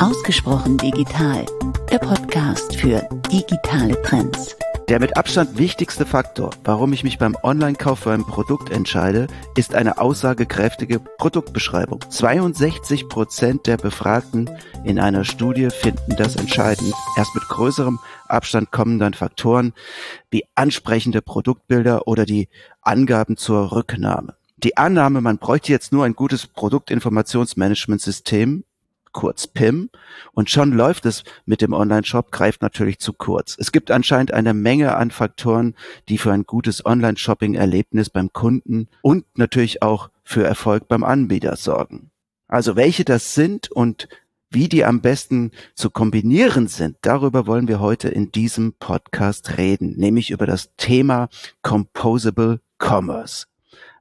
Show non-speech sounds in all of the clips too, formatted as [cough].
Ausgesprochen digital, der Podcast für digitale Trends. Der mit Abstand wichtigste Faktor, warum ich mich beim Online-Kauf für ein Produkt entscheide, ist eine aussagekräftige Produktbeschreibung. 62 Prozent der Befragten in einer Studie finden das entscheidend. Erst mit größerem Abstand kommen dann Faktoren wie ansprechende Produktbilder oder die Angaben zur Rücknahme. Die Annahme, man bräuchte jetzt nur ein gutes Produktinformationsmanagementsystem, kurz PIM. Und schon läuft es mit dem Online-Shop, greift natürlich zu kurz. Es gibt anscheinend eine Menge an Faktoren, die für ein gutes Online-Shopping-Erlebnis beim Kunden und natürlich auch für Erfolg beim Anbieter sorgen. Also welche das sind und wie die am besten zu kombinieren sind, darüber wollen wir heute in diesem Podcast reden, nämlich über das Thema Composable Commerce.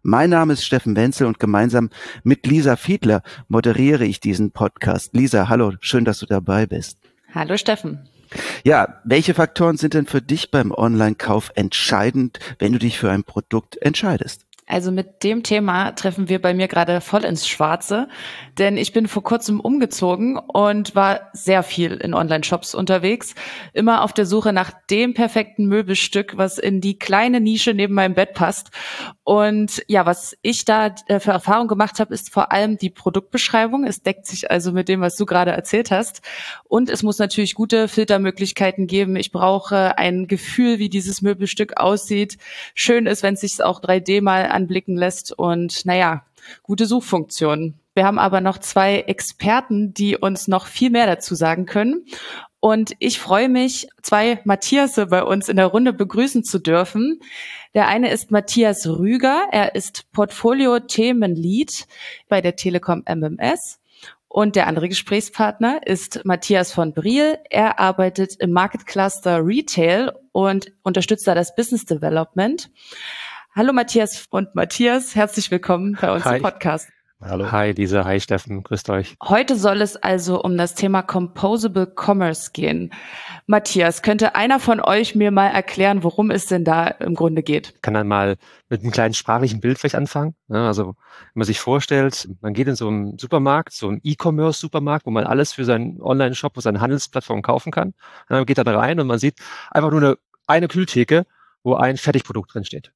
Mein Name ist Steffen Wenzel und gemeinsam mit Lisa Fiedler moderiere ich diesen Podcast. Lisa, hallo, schön, dass du dabei bist. Hallo Steffen. Ja, welche Faktoren sind denn für dich beim Online-Kauf entscheidend, wenn du dich für ein Produkt entscheidest? Also mit dem Thema treffen wir bei mir gerade voll ins Schwarze, denn ich bin vor kurzem umgezogen und war sehr viel in Online-Shops unterwegs, immer auf der Suche nach dem perfekten Möbelstück, was in die kleine Nische neben meinem Bett passt. Und ja, was ich da äh, für Erfahrung gemacht habe, ist vor allem die Produktbeschreibung. Es deckt sich also mit dem, was du gerade erzählt hast. Und es muss natürlich gute Filtermöglichkeiten geben. Ich brauche ein Gefühl, wie dieses Möbelstück aussieht. Schön ist, wenn es sich auch 3D mal anblicken lässt und naja, gute Suchfunktionen. Wir haben aber noch zwei Experten, die uns noch viel mehr dazu sagen können. Und ich freue mich, zwei Matthias bei uns in der Runde begrüßen zu dürfen. Der eine ist Matthias Rüger. Er ist Portfolio-Themenlead bei der Telekom MMS. Und der andere Gesprächspartner ist Matthias von Briel. Er arbeitet im Market Cluster Retail und unterstützt da das Business Development. Hallo Matthias und Matthias, herzlich willkommen bei uns Hi. im Podcast. Hallo. Hi Lisa, hi Steffen, grüßt euch. Heute soll es also um das Thema Composable Commerce gehen. Matthias, könnte einer von euch mir mal erklären, worum es denn da im Grunde geht? Ich kann dann mal mit einem kleinen sprachlichen Bild vielleicht anfangen. Also wenn man sich vorstellt, man geht in so einen Supermarkt, so einen E-Commerce-Supermarkt, wo man alles für seinen Online-Shop, für seine Handelsplattform kaufen kann. Und dann geht da rein und man sieht einfach nur eine, eine Kühltheke, wo ein Fertigprodukt drin steht.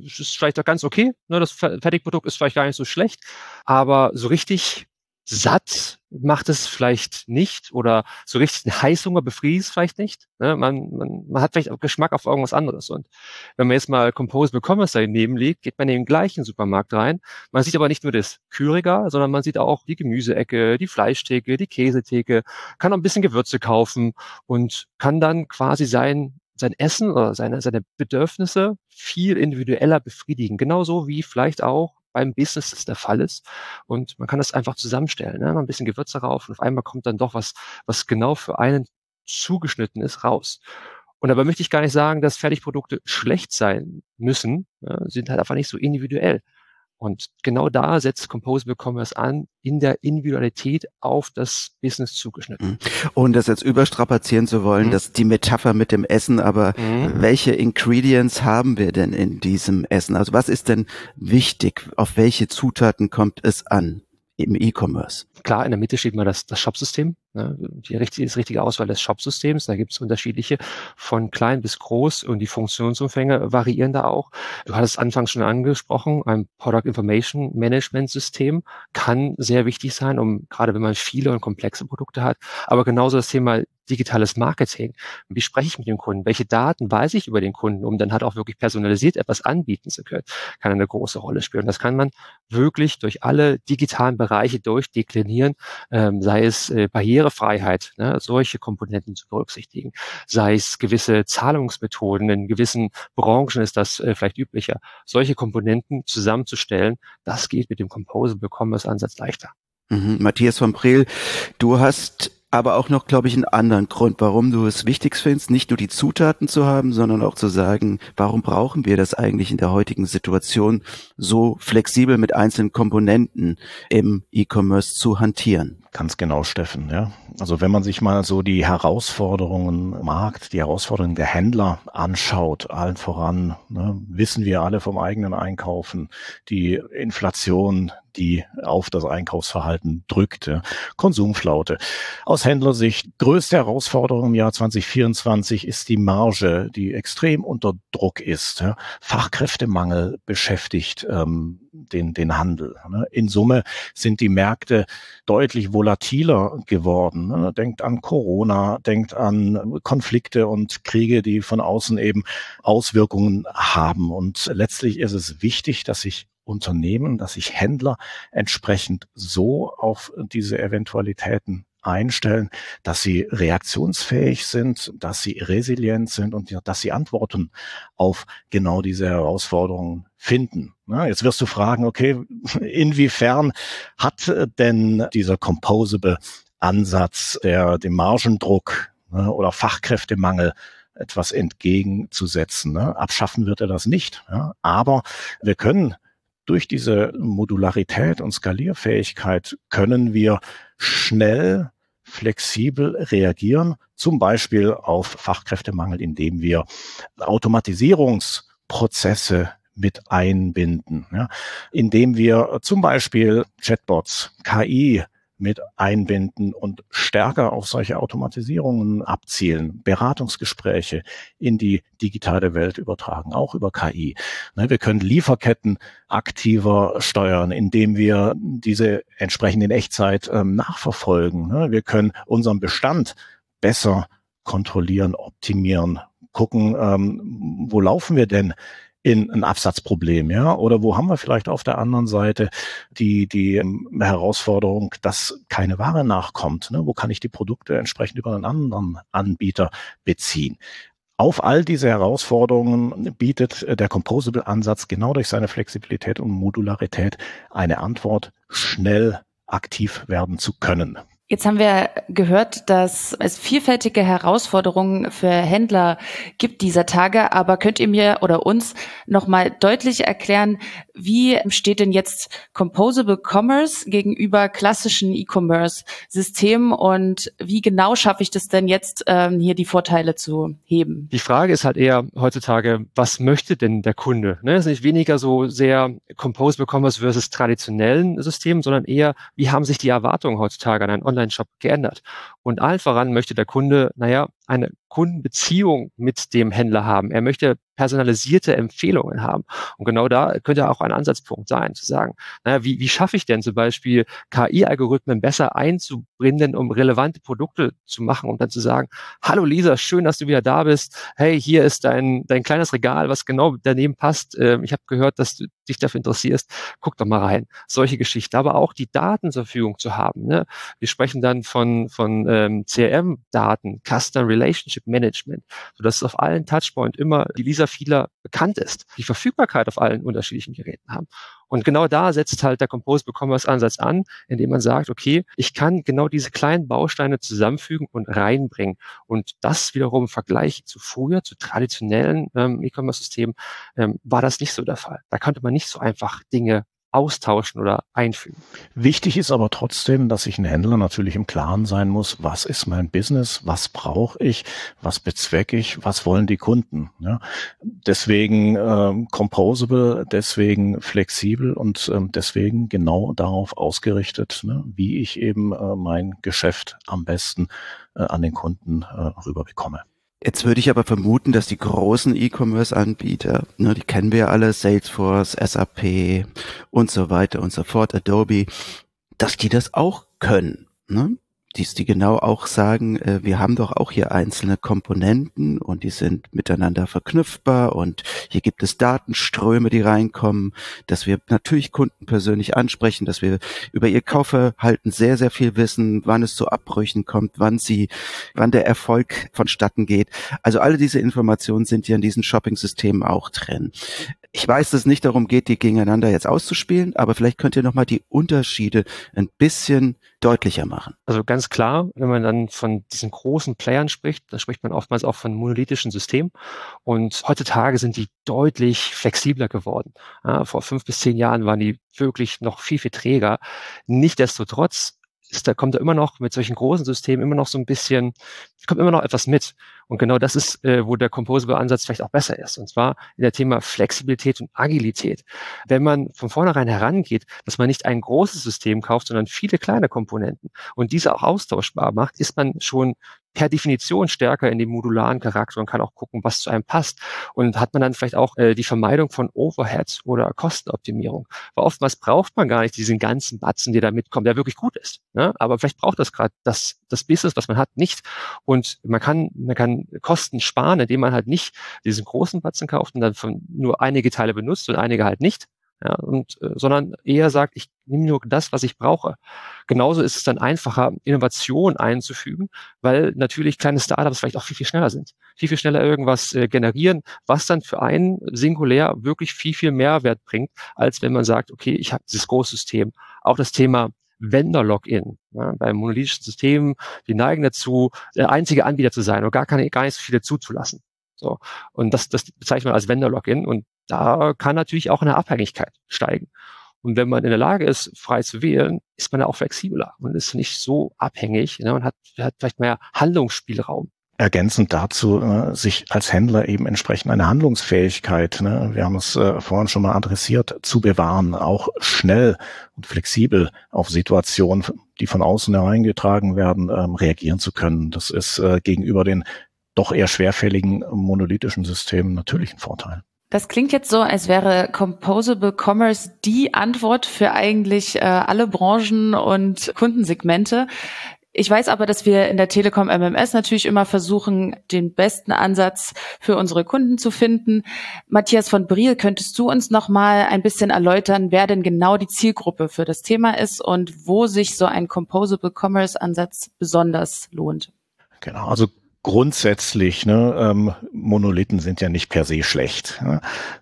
Ist vielleicht auch ganz okay. Ne? Das Fertigprodukt ist vielleicht gar nicht so schlecht, aber so richtig satt macht es vielleicht nicht oder so richtig einen Heißhunger befriedigt es vielleicht nicht. Ne? Man, man, man hat vielleicht auch Geschmack auf irgendwas anderes. Und wenn man jetzt mal Composable Commerce daneben legt, geht man in den gleichen Supermarkt rein. Man sieht aber nicht nur das Kühlregal, sondern man sieht auch die Gemüseecke, die Fleischtheke, die Käsetheke, kann auch ein bisschen Gewürze kaufen und kann dann quasi sein sein Essen oder seine, seine Bedürfnisse viel individueller befriedigen. Genauso wie vielleicht auch beim Business das der Fall ist. Und man kann das einfach zusammenstellen. Ne? Ein bisschen Gewürze rauf und auf einmal kommt dann doch was, was genau für einen zugeschnitten ist, raus. Und dabei möchte ich gar nicht sagen, dass Fertigprodukte schlecht sein müssen. Sie sind halt einfach nicht so individuell. Und genau da setzt Composable Commerce an, in der Individualität auf das Business zugeschnitten. Mhm. Und das jetzt überstrapazieren zu wollen, mhm. dass die Metapher mit dem Essen, aber mhm. welche Ingredients haben wir denn in diesem Essen? Also was ist denn wichtig? Auf welche Zutaten kommt es an? Im E-Commerce. Klar, in der Mitte steht mal das, das Shop-System. Ne? Die richtige, das richtige Auswahl des Shop-Systems. Da gibt es unterschiedliche von klein bis groß und die Funktionsumfänge variieren da auch. Du hattest anfangs schon angesprochen, ein Product Information Management System kann sehr wichtig sein, um gerade wenn man viele und komplexe Produkte hat. Aber genauso das Thema digitales Marketing. Wie spreche ich mit dem Kunden? Welche Daten weiß ich über den Kunden, um dann halt auch wirklich personalisiert etwas anbieten zu können? Kann eine große Rolle spielen. Das kann man wirklich durch alle digitalen Bereiche durchdeklinieren, ähm, sei es äh, Barrierefreiheit, ne, solche Komponenten zu berücksichtigen, sei es gewisse Zahlungsmethoden, in gewissen Branchen ist das äh, vielleicht üblicher, solche Komponenten zusammenzustellen, das geht mit dem Composable Commerce Ansatz leichter. Mhm. Matthias von Brill, du hast aber auch noch, glaube ich, einen anderen Grund, warum du es wichtig findest, nicht nur die Zutaten zu haben, sondern auch zu sagen, warum brauchen wir das eigentlich in der heutigen Situation so flexibel mit einzelnen Komponenten im E-Commerce zu hantieren? Ganz genau, Steffen. Ja. Also wenn man sich mal so die Herausforderungen im Markt, die Herausforderungen der Händler anschaut, allen voran, ne, wissen wir alle vom eigenen Einkaufen, die Inflation, die auf das Einkaufsverhalten drückt. Konsumflaute. Aus Händlersicht größte Herausforderung im Jahr 2024 ist die Marge, die extrem unter Druck ist. Fachkräftemangel beschäftigt ähm, den, den Handel. Ne? In Summe sind die Märkte deutlich volatiler geworden. Ne? Denkt an Corona, denkt an Konflikte und Kriege, die von außen eben Auswirkungen haben. Und letztlich ist es wichtig, dass sich Unternehmen, dass sich Händler entsprechend so auf diese Eventualitäten einstellen, dass sie reaktionsfähig sind, dass sie resilient sind und dass sie Antworten auf genau diese Herausforderungen finden. jetzt wirst du fragen, okay, [laughs] inwiefern hat denn dieser Composable Ansatz, der dem Margendruck ne, oder Fachkräftemangel etwas entgegenzusetzen. Ne? Abschaffen wird er das nicht. Aber wir können durch diese Modularität und Skalierfähigkeit können wir schnell flexibel reagieren, zum Beispiel auf Fachkräftemangel, indem wir Automatisierungsprozesse mit einbinden, ja, indem wir zum Beispiel Chatbots, KI mit einbinden und stärker auf solche Automatisierungen abzielen, Beratungsgespräche in die digitale Welt übertragen, auch über KI. Ne, wir können Lieferketten aktiver steuern, indem wir diese entsprechend in Echtzeit ähm, nachverfolgen. Ne, wir können unseren Bestand besser kontrollieren, optimieren, gucken, ähm, wo laufen wir denn in ein Absatzproblem, ja? Oder wo haben wir vielleicht auf der anderen Seite die, die ähm, Herausforderung, dass keine Ware nachkommt? Ne? Wo kann ich die Produkte entsprechend über einen anderen Anbieter beziehen? Auf all diese Herausforderungen bietet äh, der Composable-Ansatz genau durch seine Flexibilität und Modularität eine Antwort, schnell aktiv werden zu können. Jetzt haben wir gehört, dass es vielfältige Herausforderungen für Händler gibt dieser Tage, aber könnt ihr mir oder uns nochmal deutlich erklären, wie steht denn jetzt Composable Commerce gegenüber klassischen E-Commerce-Systemen und wie genau schaffe ich das denn jetzt, ähm, hier die Vorteile zu heben? Die Frage ist halt eher heutzutage, was möchte denn der Kunde? Ne? Es ist nicht weniger so sehr Composable Commerce versus traditionellen Systemen, sondern eher, wie haben sich die Erwartungen heutzutage an ein Online-Shop geändert. Und allen voran möchte der Kunde, naja, eine Kundenbeziehung mit dem Händler haben. Er möchte personalisierte Empfehlungen haben. Und genau da könnte auch ein Ansatzpunkt sein, zu sagen, naja, wie, wie schaffe ich denn zum Beispiel KI-Algorithmen besser einzubinden, um relevante Produkte zu machen und dann zu sagen, hallo Lisa, schön, dass du wieder da bist. Hey, hier ist dein, dein kleines Regal, was genau daneben passt. Ähm, ich habe gehört, dass du dich dafür interessierst. Guck doch mal rein. Solche Geschichten. Aber auch die Daten zur Verfügung zu haben. Ne? Wir sprechen dann von, von ähm, CRM-Daten, Customer Relationship Management, sodass auf allen Touchpoint immer die Lisa Fieler bekannt ist, die Verfügbarkeit auf allen unterschiedlichen Geräten haben. Und genau da setzt halt der Composable Commerce Ansatz an, indem man sagt, okay, ich kann genau diese kleinen Bausteine zusammenfügen und reinbringen. Und das wiederum im Vergleich zu früher, zu traditionellen ähm, E-Commerce-Systemen, ähm, war das nicht so der Fall. Da konnte man nicht so einfach Dinge austauschen oder einfügen. Wichtig ist aber trotzdem, dass sich ein Händler natürlich im Klaren sein muss, was ist mein Business, was brauche ich, was bezwecke ich, was wollen die Kunden. Ja? Deswegen ähm, composable, deswegen flexibel und ähm, deswegen genau darauf ausgerichtet, ne, wie ich eben äh, mein Geschäft am besten äh, an den Kunden äh, rüberbekomme. Jetzt würde ich aber vermuten, dass die großen E-Commerce-Anbieter, ne, die kennen wir ja alle, Salesforce, SAP und so weiter und so fort, Adobe, dass die das auch können. Ne? Dies die genau auch sagen, äh, wir haben doch auch hier einzelne Komponenten und die sind miteinander verknüpfbar und hier gibt es Datenströme, die reinkommen, dass wir natürlich Kunden persönlich ansprechen, dass wir über ihr Kaufverhalten sehr, sehr viel wissen, wann es zu Abbrüchen kommt, wann sie, wann der Erfolg vonstatten geht. Also alle diese Informationen sind ja in diesen Shopping-Systemen auch drin. Ich weiß, dass es nicht darum geht, die gegeneinander jetzt auszuspielen, aber vielleicht könnt ihr nochmal die Unterschiede ein bisschen deutlicher machen. Also ganz klar, wenn man dann von diesen großen Playern spricht, dann spricht man oftmals auch von monolithischen Systemen. Und heutzutage sind die deutlich flexibler geworden. Ja, vor fünf bis zehn Jahren waren die wirklich noch viel, viel träger. Nichtsdestotrotz ist, da kommt da immer noch mit solchen großen Systemen immer noch so ein bisschen, kommt immer noch etwas mit. Und genau das ist, äh, wo der Composable-Ansatz vielleicht auch besser ist. Und zwar in der Thema Flexibilität und Agilität. Wenn man von vornherein herangeht, dass man nicht ein großes System kauft, sondern viele kleine Komponenten und diese auch austauschbar macht, ist man schon per Definition stärker in dem modularen Charakter und kann auch gucken, was zu einem passt. Und hat man dann vielleicht auch äh, die Vermeidung von Overheads oder Kostenoptimierung. Weil oftmals braucht man gar nicht diesen ganzen Batzen, der da mitkommt, der wirklich gut ist. Ne? Aber vielleicht braucht das gerade das, das Business, was man hat, nicht. Und man kann, man kann Kosten sparen, indem man halt nicht diesen großen Batzen kauft und dann von nur einige Teile benutzt und einige halt nicht ja, und, äh, sondern eher sagt, ich nehme nur das, was ich brauche. Genauso ist es dann einfacher, Innovation einzufügen, weil natürlich kleine Startups vielleicht auch viel, viel schneller sind. Viel, viel schneller irgendwas äh, generieren, was dann für einen singulär wirklich viel, viel Mehrwert bringt, als wenn man sagt, okay, ich habe dieses Großsystem. Auch das Thema Vendor-Login. Ja, bei monolithischen Systemen, die neigen dazu, der einzige Anbieter zu sein und gar, keine, gar nicht so viele zuzulassen. So. Und das, das bezeichnet man als Vendor-Login. Und da kann natürlich auch eine Abhängigkeit steigen. Und wenn man in der Lage ist, frei zu wählen, ist man ja auch flexibler und ist nicht so abhängig ne, und hat, hat vielleicht mehr Handlungsspielraum. Ergänzend dazu, äh, sich als Händler eben entsprechend eine Handlungsfähigkeit, ne, wir haben es äh, vorhin schon mal adressiert, zu bewahren, auch schnell und flexibel auf Situationen, die von außen hereingetragen werden, ähm, reagieren zu können. Das ist äh, gegenüber den doch eher schwerfälligen monolithischen Systemen natürlich ein Vorteil. Das klingt jetzt so, als wäre Composable Commerce die Antwort für eigentlich äh, alle Branchen und Kundensegmente. Ich weiß aber, dass wir in der Telekom MMS natürlich immer versuchen, den besten Ansatz für unsere Kunden zu finden. Matthias von Briel, könntest du uns noch mal ein bisschen erläutern, wer denn genau die Zielgruppe für das Thema ist und wo sich so ein Composable Commerce Ansatz besonders lohnt? Genau, also grundsätzlich, ne, ähm, Monolithen sind ja nicht per se schlecht. Ne?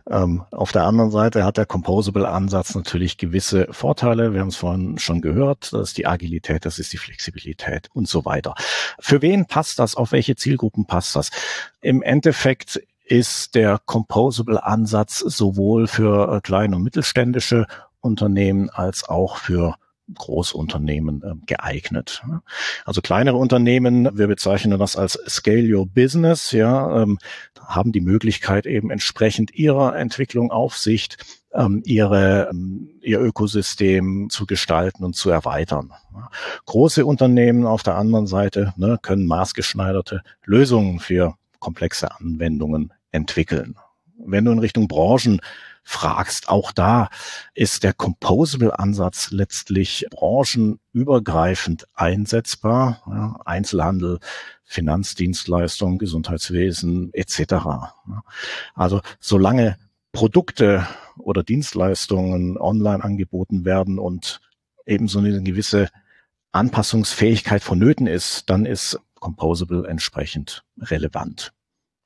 Ähm, auf der anderen Seite hat der Composable-Ansatz natürlich gewisse Vorteile. Wir haben es vorhin schon gehört. Das ist die Agilität, das ist die Flexibilität und so weiter. Für wen passt das? Auf welche Zielgruppen passt das? Im Endeffekt ist der Composable-Ansatz sowohl für kleine und mittelständische Unternehmen als auch für Großunternehmen äh, geeignet. Also kleinere Unternehmen, wir bezeichnen das als Scale Your Business, ja, ähm, haben die Möglichkeit eben entsprechend ihrer Entwicklung, Aufsicht, ähm, ihre, ähm, ihr Ökosystem zu gestalten und zu erweitern. Große Unternehmen auf der anderen Seite ne, können maßgeschneiderte Lösungen für komplexe Anwendungen entwickeln. Wenn du in Richtung Branchen fragst. Auch da ist der Composable-Ansatz letztlich branchenübergreifend einsetzbar. Ja, Einzelhandel, Finanzdienstleistungen, Gesundheitswesen etc. Also solange Produkte oder Dienstleistungen online angeboten werden und eben so eine gewisse Anpassungsfähigkeit vonnöten ist, dann ist Composable entsprechend relevant.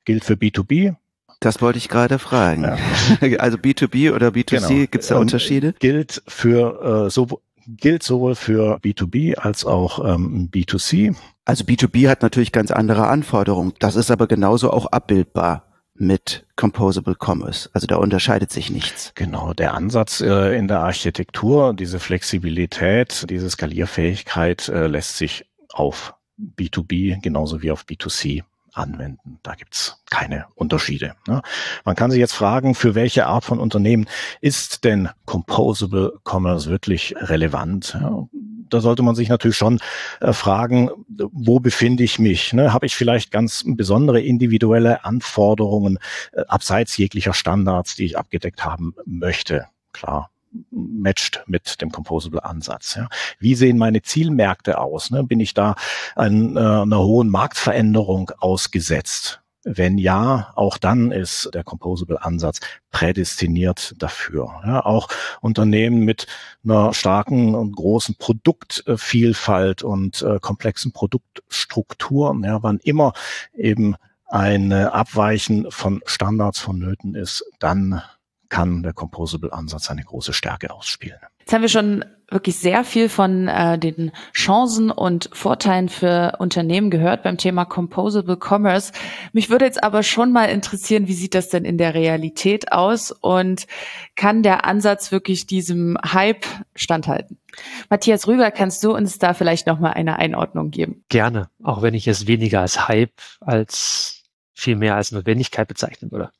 Gilt für B2B, das wollte ich gerade fragen. Ja. [laughs] Also B2B oder B2C, genau. gibt es da Unterschiede? Gilt für äh, so gilt sowohl für B2B als auch ähm, B2C. Also B2B hat natürlich ganz andere Anforderungen. Das ist aber genauso auch abbildbar mit Composable Commerce. Also da unterscheidet sich nichts. Genau, der Ansatz äh, in der Architektur, diese Flexibilität, diese Skalierfähigkeit äh, lässt sich auf B2B genauso wie auf B2C anwenden. Da gibt's keine Unterschiede. Ne? Man kann sich jetzt fragen, für welche Art von Unternehmen ist denn Composable Commerce wirklich relevant? Ja, da sollte man sich natürlich schon äh, fragen, wo befinde ich mich? Ne? Habe ich vielleicht ganz besondere individuelle Anforderungen äh, abseits jeglicher Standards, die ich abgedeckt haben möchte? Klar, matcht mit dem Composable-Ansatz. Ja. Wie sehen meine Zielmärkte aus? Ne? Bin ich da an, äh, einer hohen Marktveränderung ausgesetzt? Wenn ja, auch dann ist der Composable-Ansatz prädestiniert dafür. Ja, auch Unternehmen mit einer starken und großen Produktvielfalt und äh, komplexen Produktstrukturen, ja, wann immer eben ein Abweichen von Standards vonnöten ist, dann kann der Composable-Ansatz eine große Stärke ausspielen. Jetzt haben wir schon wirklich sehr viel von äh, den Chancen und Vorteilen für Unternehmen gehört beim Thema Composable Commerce. Mich würde jetzt aber schon mal interessieren, wie sieht das denn in der Realität aus und kann der Ansatz wirklich diesem Hype standhalten? Matthias Rüger, kannst du uns da vielleicht noch mal eine Einordnung geben? Gerne, auch wenn ich es weniger als Hype als viel mehr als Notwendigkeit bezeichnen würde.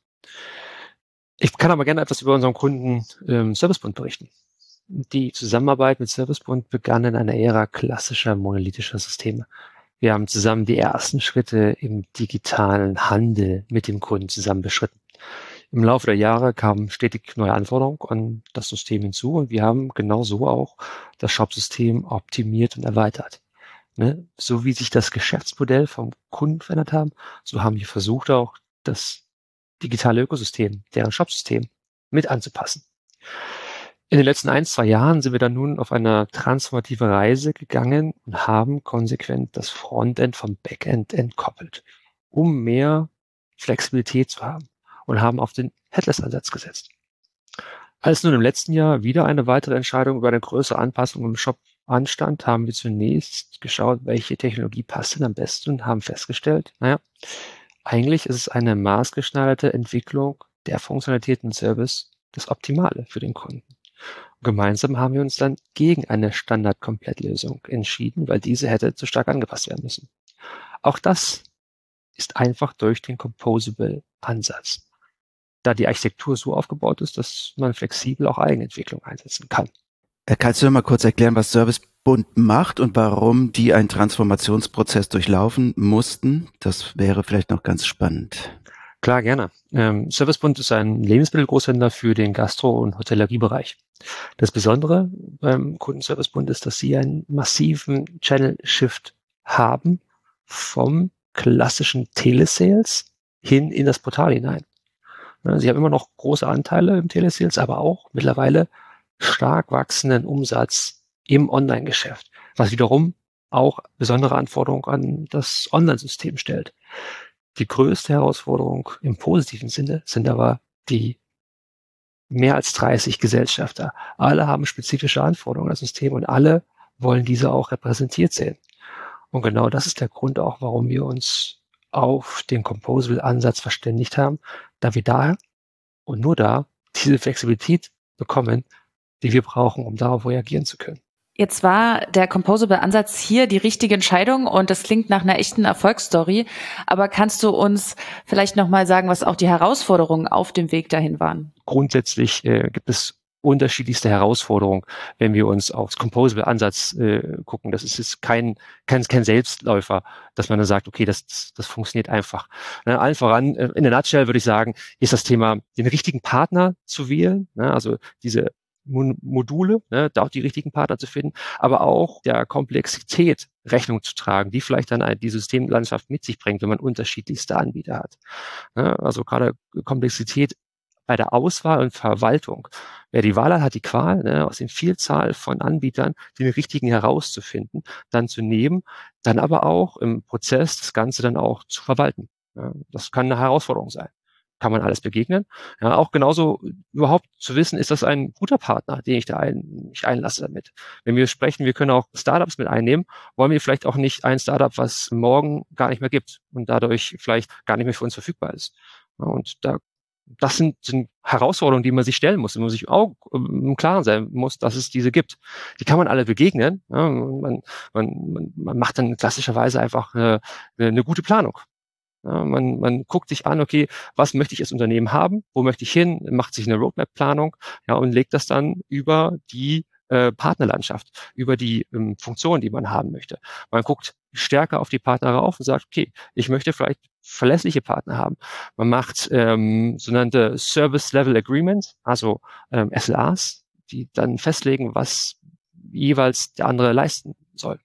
Ich kann aber gerne etwas über unseren Kunden ähm, Servicebund berichten. Die Zusammenarbeit mit Servicebund begann in einer Ära klassischer monolithischer Systeme. Wir haben zusammen die ersten Schritte im digitalen Handel mit dem Kunden zusammen beschritten. Im Laufe der Jahre kamen stetig neue Anforderungen an das System hinzu und wir haben genauso auch das Shop-System optimiert und erweitert. Ne? So wie sich das Geschäftsmodell vom Kunden verändert haben, so haben wir versucht auch das digitale Ökosystem, deren Shop-System mit anzupassen. In den letzten ein, zwei Jahren sind wir dann nun auf eine transformative Reise gegangen und haben konsequent das Frontend vom Backend entkoppelt, um mehr Flexibilität zu haben und haben auf den Headless-Ansatz gesetzt. Als nun im letzten Jahr wieder eine weitere Entscheidung über eine größere Anpassung im Shop anstand, haben wir zunächst geschaut, welche Technologie passt denn am besten und haben festgestellt, naja, eigentlich ist es eine maßgeschneiderte Entwicklung der Funktionalitäten Service das Optimale für den Kunden. Gemeinsam haben wir uns dann gegen eine Standard-Komplettlösung entschieden, weil diese hätte zu stark angepasst werden müssen. Auch das ist einfach durch den Composable-Ansatz, da die Architektur so aufgebaut ist, dass man flexibel auch Eigenentwicklung einsetzen kann. Äh, kannst du mal kurz erklären, was Servicebund macht und warum die einen Transformationsprozess durchlaufen mussten? Das wäre vielleicht noch ganz spannend. Klar, gerne. Ähm, Servicebund ist ein Lebensmittelgroßhändler für den Gastro- und Hotelleriebereich. Das Besondere beim Kundenservicebund ist, dass sie einen massiven Channel-Shift haben vom klassischen Telesales hin in das Portal hinein. Sie haben immer noch große Anteile im Telesales, aber auch mittlerweile stark wachsenden Umsatz im Online-Geschäft, was wiederum auch besondere Anforderungen an das Online-System stellt. Die größte Herausforderung im positiven Sinne sind aber die mehr als 30 Gesellschafter. Alle haben spezifische Anforderungen als System und alle wollen diese auch repräsentiert sehen. Und genau das ist der Grund auch, warum wir uns auf den Composable-Ansatz verständigt haben, da wir da und nur da diese Flexibilität bekommen, die wir brauchen, um darauf reagieren zu können. Jetzt war der Composable-Ansatz hier die richtige Entscheidung und das klingt nach einer echten Erfolgsstory. Aber kannst du uns vielleicht nochmal sagen, was auch die Herausforderungen auf dem Weg dahin waren? Grundsätzlich äh, gibt es unterschiedlichste Herausforderungen, wenn wir uns aufs Composable-Ansatz äh, gucken. Das ist jetzt kein, kein, kein Selbstläufer, dass man dann sagt, okay, das, das funktioniert einfach. Ne, allen voran, äh, in der Nutshell würde ich sagen, ist das Thema, den richtigen Partner zu wählen, ne, also diese Module, ne, da auch die richtigen Partner zu finden, aber auch der Komplexität Rechnung zu tragen, die vielleicht dann die Systemlandschaft mit sich bringt, wenn man unterschiedlichste Anbieter hat. Ne, also gerade Komplexität bei der Auswahl und Verwaltung. Wer die Wahl hat, hat die Qual, ne, aus den Vielzahl von Anbietern den richtigen herauszufinden, dann zu nehmen, dann aber auch im Prozess das Ganze dann auch zu verwalten. Ja, das kann eine Herausforderung sein kann man alles begegnen. Ja, auch genauso überhaupt zu wissen, ist das ein guter Partner, den ich da ein, mich einlasse damit. Wenn wir sprechen, wir können auch Startups mit einnehmen, wollen wir vielleicht auch nicht ein Startup, was morgen gar nicht mehr gibt und dadurch vielleicht gar nicht mehr für uns verfügbar ist. Ja, und da das sind, sind Herausforderungen, die man sich stellen muss, wo man sich auch im Klaren sein muss, dass es diese gibt. Die kann man alle begegnen. Ja, man, man, man macht dann klassischerweise einfach eine, eine gute Planung. Man, man guckt sich an, okay, was möchte ich als Unternehmen haben, wo möchte ich hin, macht sich eine Roadmap-Planung ja, und legt das dann über die äh, Partnerlandschaft, über die ähm, Funktionen, die man haben möchte. Man guckt stärker auf die Partner rauf und sagt, okay, ich möchte vielleicht verlässliche Partner haben. Man macht ähm, sogenannte Service Level Agreements, also ähm, SLAs, die dann festlegen, was jeweils der andere leisten soll.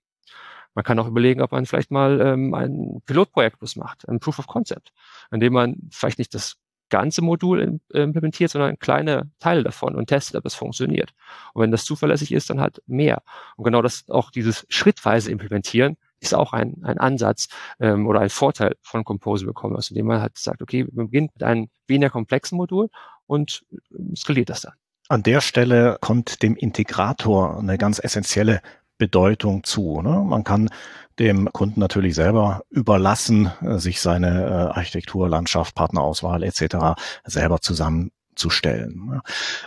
Man kann auch überlegen, ob man vielleicht mal ähm, ein Pilotprojekt plus macht, ein Proof of Concept, in dem man vielleicht nicht das ganze Modul implementiert, sondern kleine Teile davon und testet, ob es funktioniert. Und wenn das zuverlässig ist, dann halt mehr. Und genau das auch dieses schrittweise Implementieren ist auch ein, ein Ansatz ähm, oder ein Vorteil von Composable Commerce, indem man halt sagt, okay, man beginnt mit einem weniger komplexen Modul und ähm, skaliert das dann. An der Stelle kommt dem Integrator eine ganz essentielle Bedeutung zu. Ne? Man kann dem Kunden natürlich selber überlassen, äh, sich seine äh, Architektur, Landschaft, Partnerauswahl etc. selber zusammen zu stellen.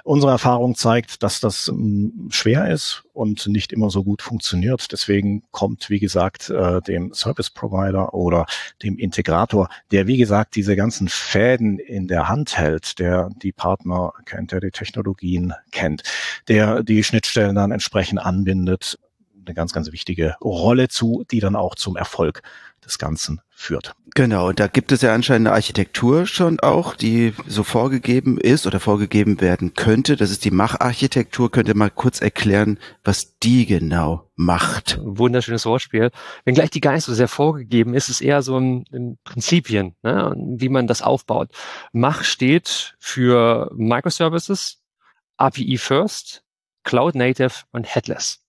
Unsere Erfahrung zeigt, dass das ähm, schwer ist und nicht immer so gut funktioniert. Deswegen kommt, wie gesagt, äh, dem Service Provider oder dem Integrator, der, wie gesagt, diese ganzen Fäden in der Hand hält, der die Partner kennt, der die Technologien kennt, der die Schnittstellen dann entsprechend anbindet, eine ganz, ganz wichtige Rolle zu, die dann auch zum Erfolg des Ganzen führt. Genau, da gibt es ja anscheinend eine Architektur schon auch, die so vorgegeben ist oder vorgegeben werden könnte. Das ist die Macharchitektur. Könnt ihr mal kurz erklären, was die genau macht? Wunderschönes Wortspiel. Wenn gleich die gar nicht so sehr vorgegeben ist, ist eher so ein, ein Prinzipien, ne, wie man das aufbaut. Mach steht für Microservices, API First, Cloud Native und Headless.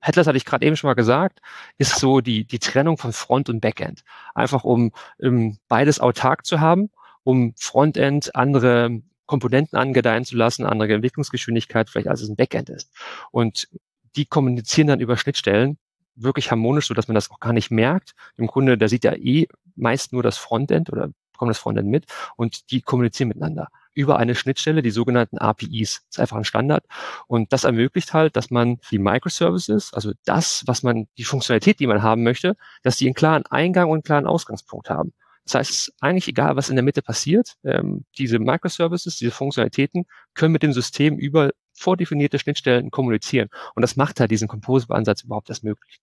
Headless hatte ich gerade eben schon mal gesagt, ist so die, die Trennung von Front und Backend. Einfach um, um beides autark zu haben, um Frontend andere Komponenten angedeihen zu lassen, andere Entwicklungsgeschwindigkeit, vielleicht als es ein Backend ist. Und die kommunizieren dann über Schnittstellen wirklich harmonisch, so dass man das auch gar nicht merkt. Im Grunde, der sieht ja eh meist nur das Frontend oder bekommt das Frontend mit und die kommunizieren miteinander über eine Schnittstelle, die sogenannten APIs. Das ist einfach ein Standard. Und das ermöglicht halt, dass man die Microservices, also das, was man, die Funktionalität, die man haben möchte, dass die einen klaren Eingang und einen klaren Ausgangspunkt haben. Das heißt, es ist eigentlich egal, was in der Mitte passiert. Ähm, diese Microservices, diese Funktionalitäten können mit dem System über vordefinierte Schnittstellen kommunizieren. Und das macht halt diesen Composable-Ansatz überhaupt erst möglich.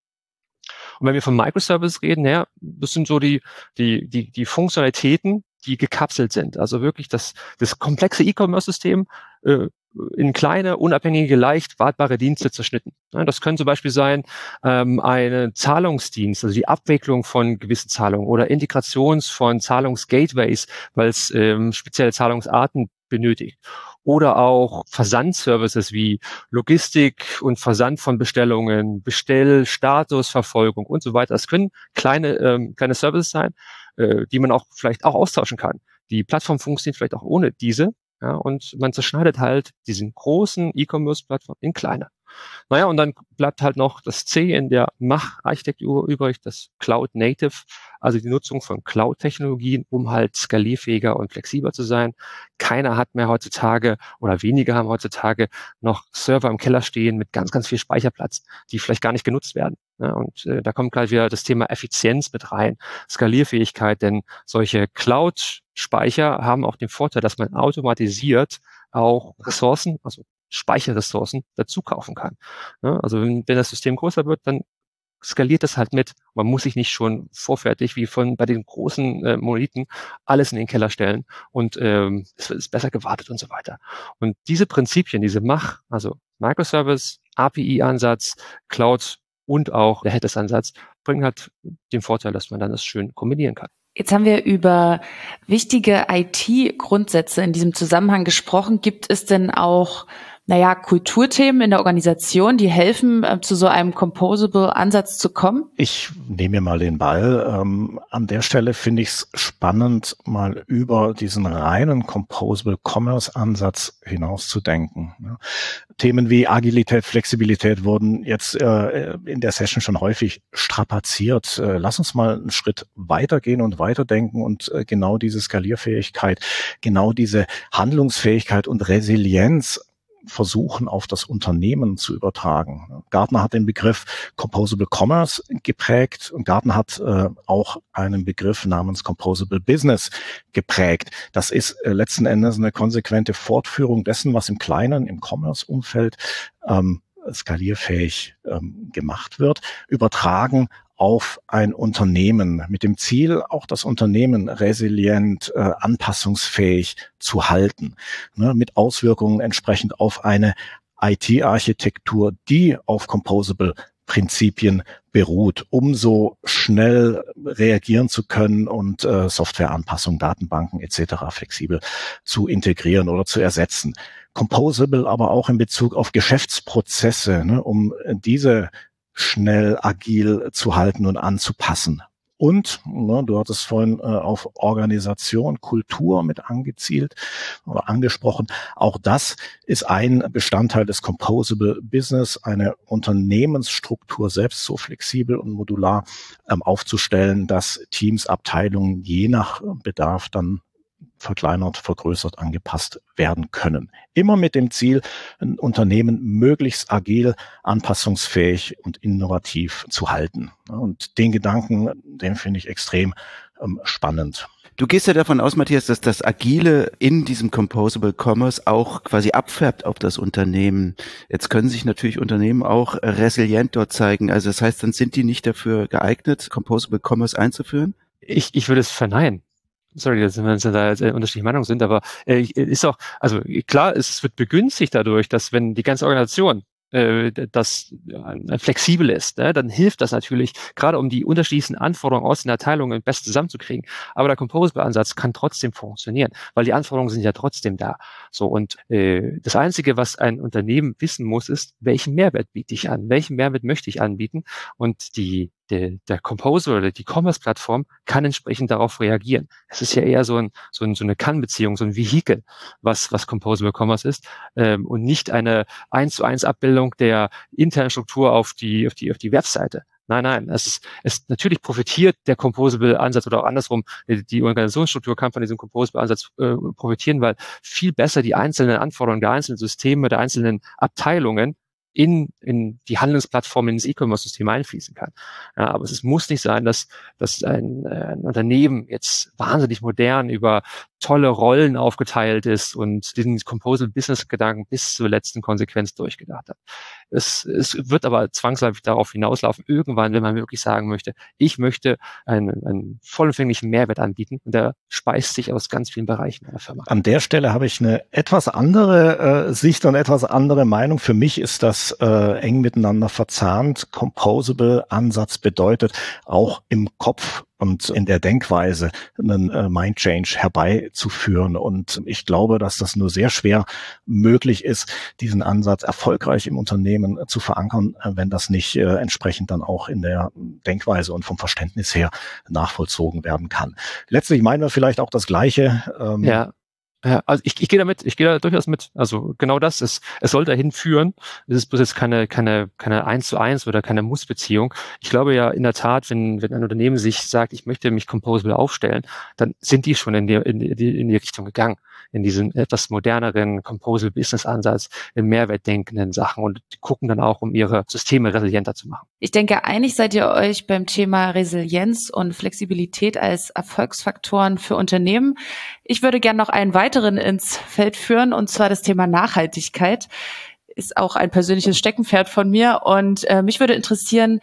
Und wenn wir von Microservices reden, ja, das sind so die, die, die, die Funktionalitäten, die gekapselt sind. Also wirklich das, das komplexe E-Commerce-System äh, in kleine, unabhängige, leicht wartbare Dienste zerschnitten. Das können zum Beispiel sein ähm, eine Zahlungsdienst, also die Abwicklung von gewissen Zahlungen oder Integrations von Zahlungsgateways, weil es ähm, spezielle Zahlungsarten benötigt. Oder auch Versandservices wie Logistik und Versand von Bestellungen, Bestell, Statusverfolgung und so weiter. Das können kleine, ähm, kleine Services sein, äh, die man auch vielleicht auch austauschen kann. Die Plattform funktioniert vielleicht auch ohne diese. Ja, und man zerschneidet halt diesen großen E-Commerce-Plattform in kleine. Naja, und dann bleibt halt noch das C in der Mach-Architektur übrig, das Cloud Native, also die Nutzung von Cloud-Technologien, um halt skalierfähiger und flexibler zu sein. Keiner hat mehr heutzutage oder weniger haben heutzutage noch Server im Keller stehen mit ganz, ganz viel Speicherplatz, die vielleicht gar nicht genutzt werden. Ja, und äh, da kommt gleich wieder das Thema Effizienz mit rein, Skalierfähigkeit, denn solche Cloud-Speicher haben auch den Vorteil, dass man automatisiert auch Ressourcen, also Speicherressourcen dazu kaufen kann. Ja, also wenn, wenn das System größer wird, dann skaliert das halt mit. Man muss sich nicht schon vorfertig wie von bei den großen äh, Monolithen alles in den Keller stellen und ähm, es ist besser gewartet und so weiter. Und diese Prinzipien, diese Mach, also Microservice, API-Ansatz, Cloud und auch der Headless-Ansatz bringen halt den Vorteil, dass man dann das schön kombinieren kann. Jetzt haben wir über wichtige IT-Grundsätze in diesem Zusammenhang gesprochen. Gibt es denn auch naja, Kulturthemen in der Organisation, die helfen, äh, zu so einem Composable-Ansatz zu kommen? Ich nehme mir mal den Ball. Ähm, an der Stelle finde ich es spannend, mal über diesen reinen Composable Commerce-Ansatz hinauszudenken. Ja. Themen wie Agilität, Flexibilität wurden jetzt äh, in der Session schon häufig strapaziert. Äh, lass uns mal einen Schritt weitergehen und weiterdenken und äh, genau diese Skalierfähigkeit, genau diese Handlungsfähigkeit und Resilienz versuchen, auf das Unternehmen zu übertragen. Gartner hat den Begriff Composable Commerce geprägt und Gartner hat äh, auch einen Begriff namens Composable Business geprägt. Das ist äh, letzten Endes eine konsequente Fortführung dessen, was im kleinen, im Commerce-Umfeld ähm, skalierfähig ähm, gemacht wird, übertragen auf ein Unternehmen mit dem Ziel, auch das Unternehmen resilient, äh, anpassungsfähig zu halten, ne, mit Auswirkungen entsprechend auf eine IT-Architektur, die auf Composable Prinzipien beruht, um so schnell reagieren zu können und äh, Softwareanpassungen, Datenbanken etc. flexibel zu integrieren oder zu ersetzen. Composable aber auch in Bezug auf Geschäftsprozesse, ne, um diese schnell agil zu halten und anzupassen. Und ne, du hattest vorhin äh, auf Organisation, Kultur mit angezielt oder angesprochen. Auch das ist ein Bestandteil des Composable Business, eine Unternehmensstruktur selbst so flexibel und modular ähm, aufzustellen, dass Teams, Abteilungen je nach Bedarf dann verkleinert, vergrößert, angepasst werden können. Immer mit dem Ziel, ein Unternehmen möglichst agil, anpassungsfähig und innovativ zu halten. Und den Gedanken, den finde ich extrem ähm, spannend. Du gehst ja davon aus, Matthias, dass das Agile in diesem Composable Commerce auch quasi abfärbt auf das Unternehmen. Jetzt können sich natürlich Unternehmen auch resilient dort zeigen. Also das heißt, dann sind die nicht dafür geeignet, Composable Commerce einzuführen? Ich, ich würde es verneinen sorry, dass wir da jetzt äh, unterschiedliche Meinungen sind, aber äh, ist auch, also klar, es wird begünstigt dadurch, dass wenn die ganze Organisation äh, das äh, flexibel ist, ne, dann hilft das natürlich, gerade um die unterschiedlichen Anforderungen aus den Abteilungen best zusammenzukriegen. Aber der Composable-Ansatz kann trotzdem funktionieren, weil die Anforderungen sind ja trotzdem da. So und äh, das Einzige, was ein Unternehmen wissen muss, ist, welchen Mehrwert biete ich an, welchen Mehrwert möchte ich anbieten und die der, der Composer oder die Commerce-Plattform kann entsprechend darauf reagieren. Es ist ja eher so, ein, so, ein, so eine Kann-Beziehung, so ein Vehikel, was, was Composable Commerce ist ähm, und nicht eine eins zu eins Abbildung der internen Struktur auf die, auf die, auf die Webseite. Nein, nein, es ist, es natürlich profitiert der Composable-Ansatz oder auch andersrum, die Organisationsstruktur kann von diesem Composable-Ansatz äh, profitieren, weil viel besser die einzelnen Anforderungen der einzelnen Systeme, der einzelnen Abteilungen in, in die Handelsplattform, ins E-Commerce-System einfließen kann. Ja, aber es muss nicht sein, dass, dass ein, äh, ein Unternehmen jetzt wahnsinnig modern über tolle Rollen aufgeteilt ist und diesen Composable Business Gedanken bis zur letzten Konsequenz durchgedacht hat. Es, es wird aber zwangsläufig darauf hinauslaufen, irgendwann, wenn man wirklich sagen möchte, ich möchte einen, einen vollumfänglichen Mehrwert anbieten und der speist sich aus ganz vielen Bereichen der Firma. An der Stelle habe ich eine etwas andere äh, Sicht und etwas andere Meinung. Für mich ist das äh, eng miteinander verzahnt. Composable Ansatz bedeutet auch im Kopf und in der Denkweise einen äh, Mind Change herbeizuführen. Und ich glaube, dass das nur sehr schwer möglich ist, diesen Ansatz erfolgreich im Unternehmen zu verankern, äh, wenn das nicht äh, entsprechend dann auch in der Denkweise und vom Verständnis her nachvollzogen werden kann. Letztlich meinen wir vielleicht auch das Gleiche. Ähm, ja. Also ich, ich gehe damit, ich gehe da durchaus mit. Also genau das ist, es soll dahin führen. Es ist bloß jetzt keine, keine, keine eins zu eins oder keine Muss-Beziehung. Ich glaube ja in der Tat, wenn, wenn ein Unternehmen sich sagt, ich möchte mich composable aufstellen, dann sind die schon in die, in die, in die Richtung gegangen in diesen etwas moderneren Composable Business Ansatz, in mehrwertdenkenden Sachen und gucken dann auch, um ihre Systeme resilienter zu machen. Ich denke, einig seid ihr euch beim Thema Resilienz und Flexibilität als Erfolgsfaktoren für Unternehmen. Ich würde gerne noch einen weiteren ins Feld führen, und zwar das Thema Nachhaltigkeit. Ist auch ein persönliches Steckenpferd von mir. Und äh, mich würde interessieren,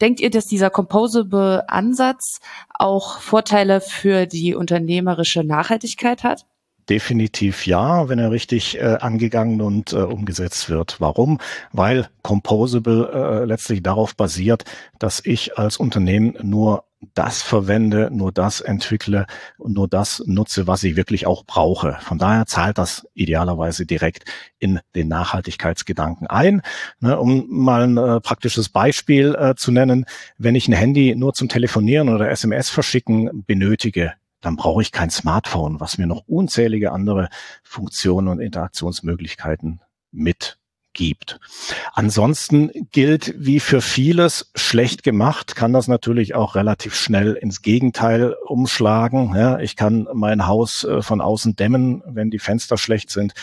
denkt ihr, dass dieser Composable Ansatz auch Vorteile für die unternehmerische Nachhaltigkeit hat? Definitiv ja, wenn er richtig äh, angegangen und äh, umgesetzt wird. Warum? Weil Composable äh, letztlich darauf basiert, dass ich als Unternehmen nur das verwende, nur das entwickle und nur das nutze, was ich wirklich auch brauche. Von daher zahlt das idealerweise direkt in den Nachhaltigkeitsgedanken ein. Ne, um mal ein äh, praktisches Beispiel äh, zu nennen, wenn ich ein Handy nur zum Telefonieren oder SMS verschicken benötige, dann brauche ich kein Smartphone, was mir noch unzählige andere Funktionen und Interaktionsmöglichkeiten mitgibt. Ansonsten gilt wie für vieles schlecht gemacht, kann das natürlich auch relativ schnell ins Gegenteil umschlagen. Ja, ich kann mein Haus äh, von außen dämmen, wenn die Fenster schlecht sind,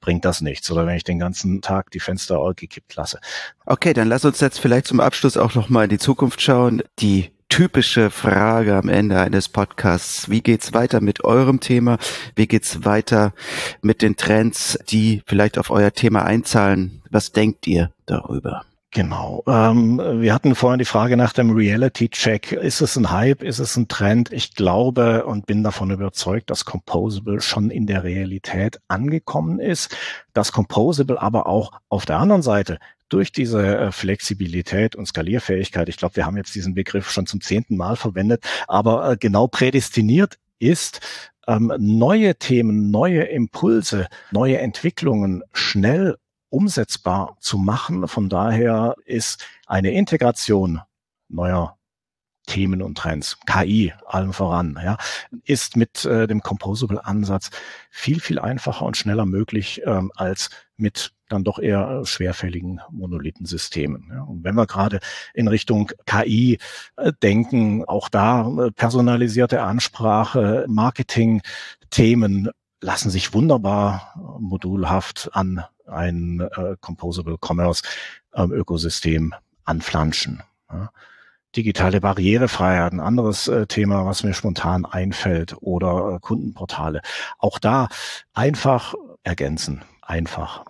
bringt das nichts. Oder wenn ich den ganzen Tag die Fenster gekippt lasse. Okay, dann lass uns jetzt vielleicht zum Abschluss auch nochmal in die Zukunft schauen. Die typische Frage am Ende eines Podcasts. Wie geht's weiter mit eurem Thema? Wie geht's weiter mit den Trends, die vielleicht auf euer Thema einzahlen? Was denkt ihr darüber? Genau. Ähm, wir hatten vorhin die Frage nach dem Reality-Check. Ist es ein Hype? Ist es ein Trend? Ich glaube und bin davon überzeugt, dass Composable schon in der Realität angekommen ist. Dass Composable aber auch auf der anderen Seite durch diese äh, Flexibilität und Skalierfähigkeit, ich glaube, wir haben jetzt diesen Begriff schon zum zehnten Mal verwendet, aber äh, genau prädestiniert ist, ähm, neue Themen, neue Impulse, neue Entwicklungen schnell umsetzbar zu machen. Von daher ist eine Integration neuer Themen und Trends. KI allem voran, ja, ist mit äh, dem Composable-Ansatz viel, viel einfacher und schneller möglich ähm, als mit dann doch eher äh, schwerfälligen Monolithensystemen. Ja. Und wenn wir gerade in Richtung KI äh, denken, auch da äh, personalisierte Ansprache, Marketing-Themen lassen sich wunderbar äh, modulhaft an ein äh, Composable Commerce ähm, Ökosystem anflanschen. Ja. Digitale Barrierefreiheit, ein anderes äh, Thema, was mir spontan einfällt, oder äh, Kundenportale. Auch da einfach ergänzen, einfach.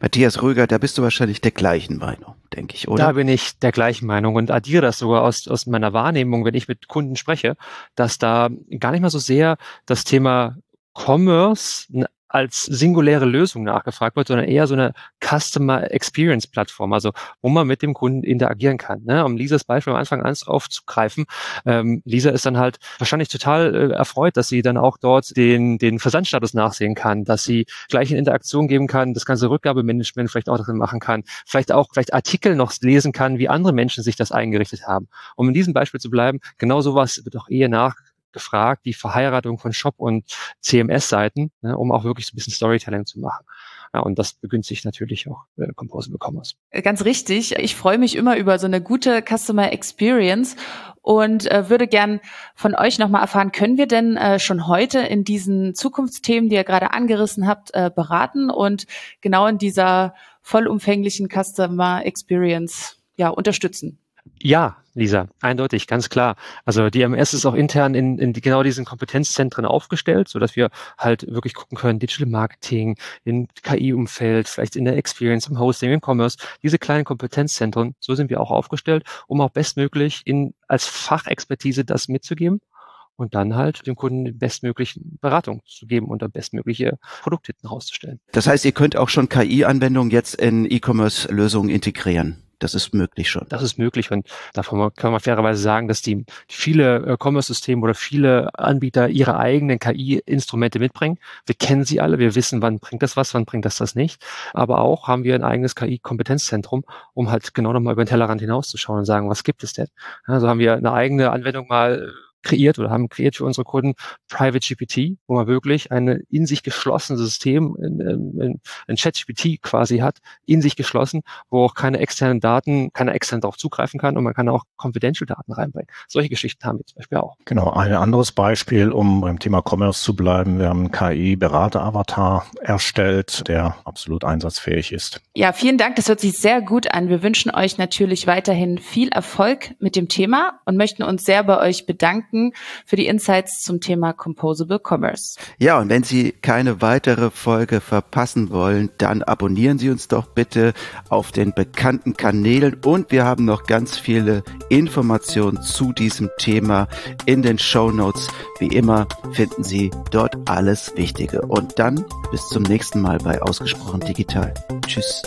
Matthias Röger, da bist du wahrscheinlich der gleichen Meinung, denke ich, oder? Da bin ich der gleichen Meinung und addiere das sogar aus, aus meiner Wahrnehmung, wenn ich mit Kunden spreche, dass da gar nicht mal so sehr das Thema Commerce als singuläre Lösung nachgefragt wird, sondern eher so eine Customer Experience Plattform, also wo man mit dem Kunden interagieren kann. Ne? Um Lisas Beispiel am Anfang an aufzugreifen, ähm, Lisa ist dann halt wahrscheinlich total äh, erfreut, dass sie dann auch dort den, den Versandstatus nachsehen kann, dass sie gleich eine Interaktion geben kann, das ganze Rückgabemanagement vielleicht auch drin machen kann, vielleicht auch vielleicht Artikel noch lesen kann, wie andere Menschen sich das eingerichtet haben. Um in diesem Beispiel zu bleiben, genau sowas wird auch eher nach gefragt, die Verheiratung von Shop und CMS-Seiten, ne, um auch wirklich so ein bisschen Storytelling zu machen. Ja, und das begünstigt natürlich auch äh, Composable Commerce. Ganz richtig. Ich freue mich immer über so eine gute Customer Experience und äh, würde gern von euch nochmal erfahren, können wir denn äh, schon heute in diesen Zukunftsthemen, die ihr gerade angerissen habt, äh, beraten und genau in dieser vollumfänglichen Customer Experience ja, unterstützen? Ja, Lisa, eindeutig, ganz klar. Also die MS ist auch intern in, in genau diesen Kompetenzzentren aufgestellt, so dass wir halt wirklich gucken können, Digital Marketing, in KI-Umfeld, vielleicht in der Experience, im Hosting, im Commerce, diese kleinen Kompetenzzentren, so sind wir auch aufgestellt, um auch bestmöglich in, als Fachexpertise das mitzugeben und dann halt dem Kunden die bestmögliche Beratung zu geben und dann bestmögliche Produkte hinten rauszustellen. Das heißt, ihr könnt auch schon KI-Anwendungen jetzt in E-Commerce-Lösungen integrieren. Das ist möglich schon. Das ist möglich und davon kann man fairerweise sagen, dass die viele äh, Commerce-Systeme oder viele Anbieter ihre eigenen KI-Instrumente mitbringen. Wir kennen sie alle, wir wissen, wann bringt das was, wann bringt das das nicht. Aber auch haben wir ein eigenes KI-Kompetenzzentrum, um halt genau nochmal über den Tellerrand hinauszuschauen und sagen, was gibt es denn? Also haben wir eine eigene Anwendung mal kreiert oder haben kreiert für unsere Kunden Private GPT, wo man wirklich ein in sich geschlossenes System, ein, ein Chat-GPT quasi hat, in sich geschlossen, wo auch keine externen Daten, keiner extern darauf zugreifen kann und man kann auch Confidential Daten reinbringen. Solche Geschichten haben wir zum Beispiel auch. Genau, ein anderes Beispiel, um beim Thema Commerce zu bleiben. Wir haben einen KI-Berater-Avatar erstellt, der absolut einsatzfähig ist. Ja, vielen Dank. Das hört sich sehr gut an. Wir wünschen euch natürlich weiterhin viel Erfolg mit dem Thema und möchten uns sehr bei euch bedanken danken für die Insights zum Thema Composable Commerce. Ja, und wenn Sie keine weitere Folge verpassen wollen, dann abonnieren Sie uns doch bitte auf den bekannten Kanälen und wir haben noch ganz viele Informationen zu diesem Thema in den Show Notes. Wie immer finden Sie dort alles Wichtige. Und dann bis zum nächsten Mal bei Ausgesprochen Digital. Tschüss.